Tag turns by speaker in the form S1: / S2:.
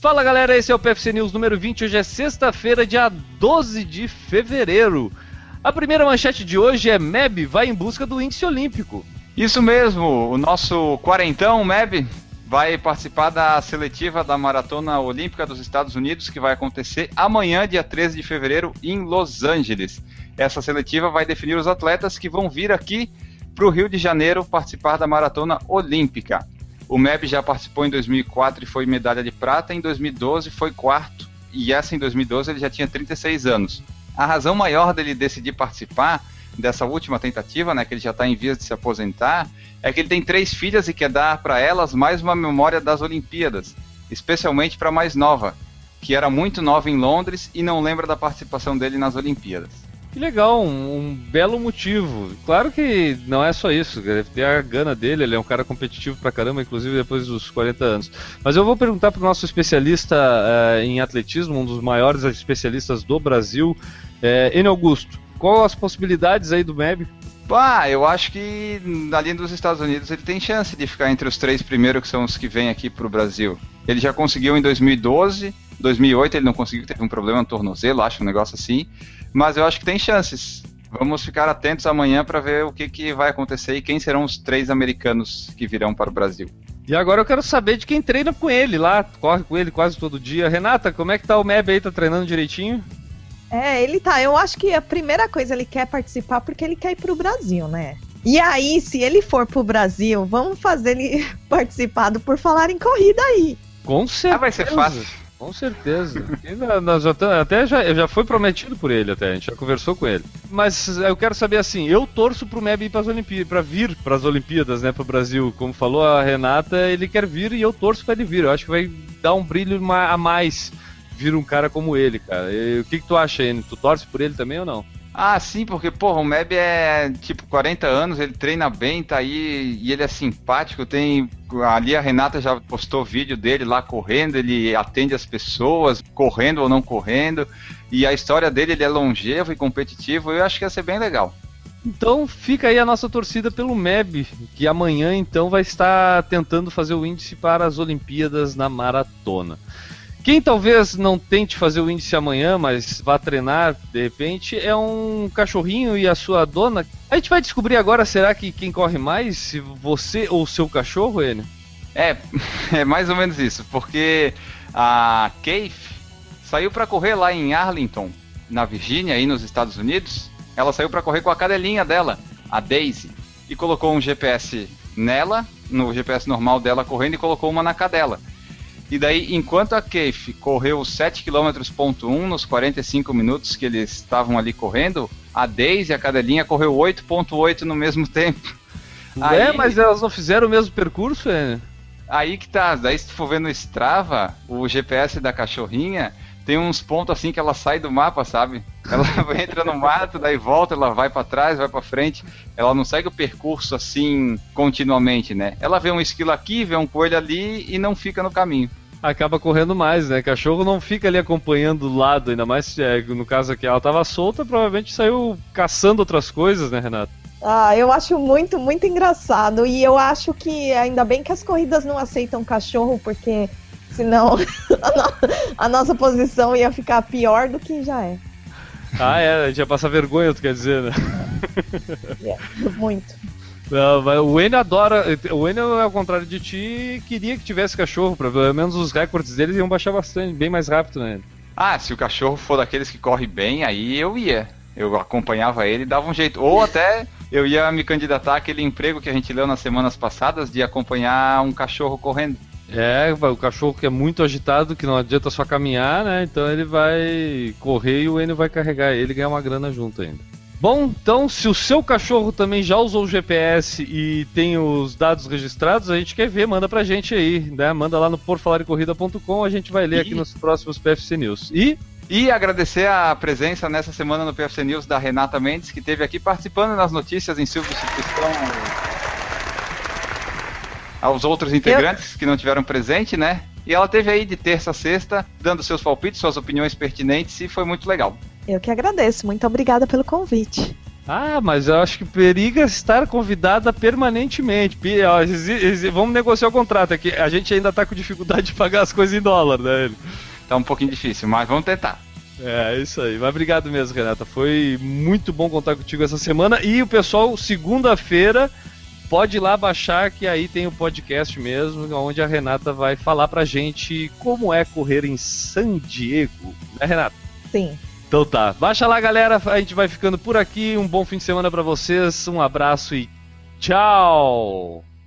S1: Fala galera, esse é o PFC News número 20. Hoje é sexta-feira, dia 12 de fevereiro. A primeira manchete de hoje é MEB vai em busca do índice olímpico.
S2: Isso mesmo, o nosso quarentão MEB vai participar da seletiva da Maratona Olímpica dos Estados Unidos, que vai acontecer amanhã, dia 13 de fevereiro, em Los Angeles. Essa seletiva vai definir os atletas que vão vir aqui para o Rio de Janeiro participar da Maratona Olímpica. O MEB já participou em 2004 e foi medalha de prata, em 2012 foi quarto, e essa em 2012 ele já tinha 36 anos. A razão maior dele decidir participar dessa última tentativa, né, que ele já está em vias de se aposentar, é que ele tem três filhas e quer dar para elas mais uma memória das Olimpíadas, especialmente para a mais nova, que era muito nova em Londres e não lembra da participação dele nas Olimpíadas.
S1: Que legal, um, um, belo motivo. Claro que não é só isso, ter a gana dele, ele é um cara competitivo pra caramba, inclusive depois dos 40 anos. Mas eu vou perguntar pro nosso especialista uh, em atletismo, um dos maiores especialistas do Brasil, uh, Enio Augusto. Qual as possibilidades aí do MEB?
S2: Ah, eu acho que ali dos Estados Unidos ele tem chance de ficar entre os três primeiros que são os que vêm aqui pro Brasil. Ele já conseguiu em 2012, 2008 ele não conseguiu, teve um problema no tornozelo, acho um negócio assim mas eu acho que tem chances. Vamos ficar atentos amanhã para ver o que, que vai acontecer e quem serão os três americanos que virão para o Brasil.
S1: E agora eu quero saber de quem treina com ele lá, corre com ele quase todo dia. Renata, como é que tá o Meb aí? Tá treinando direitinho?
S3: É, ele tá. Eu acho que a primeira coisa ele quer participar porque ele quer ir pro Brasil, né? E aí, se ele for pro Brasil, vamos fazer ele participar do Por Falar em Corrida aí.
S1: Com certeza. Ah,
S2: vai ser fácil.
S1: Com certeza. Nós já, até já, já foi prometido por ele, até, a gente já conversou com ele. Mas eu quero saber assim, eu torço pro MEB ir para as Olimpíadas, para vir para as Olimpíadas, né, pro Brasil. Como falou a Renata, ele quer vir e eu torço para ele vir. Eu acho que vai dar um brilho a mais vir um cara como ele, cara. E, o que, que tu acha, Enio? Tu torce por ele também ou não?
S2: Ah, sim, porque, porra, o Meb é tipo 40 anos, ele treina bem, tá aí, e ele é simpático, tem. Ali a Renata já postou vídeo dele lá correndo, ele atende as pessoas, correndo ou não correndo, e a história dele ele é longevo e competitivo, eu acho que ia ser bem legal.
S1: Então fica aí a nossa torcida pelo MEB, que amanhã então vai estar tentando fazer o índice para as Olimpíadas na maratona. Quem talvez não tente fazer o índice amanhã, mas vá treinar de repente, é um cachorrinho e a sua dona. A gente vai descobrir agora, será que quem corre mais, se você ou seu cachorro, ele?
S2: É, é mais ou menos isso, porque a Keith saiu para correr lá em Arlington, na Virgínia, aí nos Estados Unidos. Ela saiu para correr com a cadelinha dela, a Daisy, e colocou um GPS nela, no GPS normal dela correndo, e colocou uma na cadela. E daí, enquanto a Keif correu 7 km.1 nos 45 minutos que eles estavam ali correndo, a Daisy, a cadelinha, correu 8.8 no mesmo tempo.
S1: Aí, é, mas elas não fizeram o mesmo percurso, é?
S2: Aí que tá, daí se tu for ver no Strava, o GPS da cachorrinha tem uns pontos assim que ela sai do mapa, sabe? Ela entra no mato, daí volta, ela vai para trás, vai para frente. Ela não segue o percurso assim continuamente, né? Ela vê um esquilo aqui, vê um coelho ali e não fica no caminho
S1: acaba correndo mais, né? Cachorro não fica ali acompanhando do lado, ainda mais é, no caso aqui ela tava solta, provavelmente saiu caçando outras coisas, né, Renato?
S3: Ah, eu acho muito, muito engraçado. E eu acho que ainda bem que as corridas não aceitam cachorro, porque senão a, no a nossa posição ia ficar pior do que já é.
S1: Ah, é, a gente ia passar vergonha, tu quer dizer, né?
S3: É, muito.
S1: Não, o Enio adora. O Enio, ao contrário de ti, queria que tivesse cachorro, pra pelo menos os recordes deles iam baixar bastante, bem mais rápido, né?
S2: Ah, se o cachorro for daqueles que corre bem, aí eu ia. Eu acompanhava ele e dava um jeito. Ou até eu ia me candidatar àquele emprego que a gente leu nas semanas passadas de acompanhar um cachorro correndo.
S1: É, o cachorro que é muito agitado, que não adianta só caminhar, né? Então ele vai correr e o Enio vai carregar ele e ganhar uma grana junto ainda. Bom, então, se o seu cachorro também já usou o GPS e tem os dados registrados, a gente quer ver, manda pra gente aí, né? Manda lá no porfalarecorrida.com, a gente vai ler e... aqui nos próximos PFC News. E
S2: e agradecer a presença nessa semana no PFC News da Renata Mendes, que esteve aqui participando das notícias em substituição aos outros integrantes que não tiveram presente, né? E ela teve aí de terça a sexta, dando seus palpites, suas opiniões pertinentes, e foi muito legal.
S3: Eu que agradeço. Muito obrigada pelo convite.
S1: Ah, mas eu acho que periga estar convidada permanentemente. Vamos negociar o contrato aqui. A gente ainda tá com dificuldade de pagar as coisas em dólar, né?
S2: Tá um pouquinho difícil, mas vamos tentar.
S1: É, isso aí. Mas obrigado mesmo, Renata. Foi muito bom contar contigo essa semana. E o pessoal, segunda-feira, pode ir lá baixar, que aí tem o podcast mesmo, onde a Renata vai falar pra gente como é correr em San Diego. Né, Renata?
S3: Sim.
S1: Então tá. Baixa lá, galera. A gente vai ficando por aqui. Um bom fim de semana para vocês. Um abraço e tchau!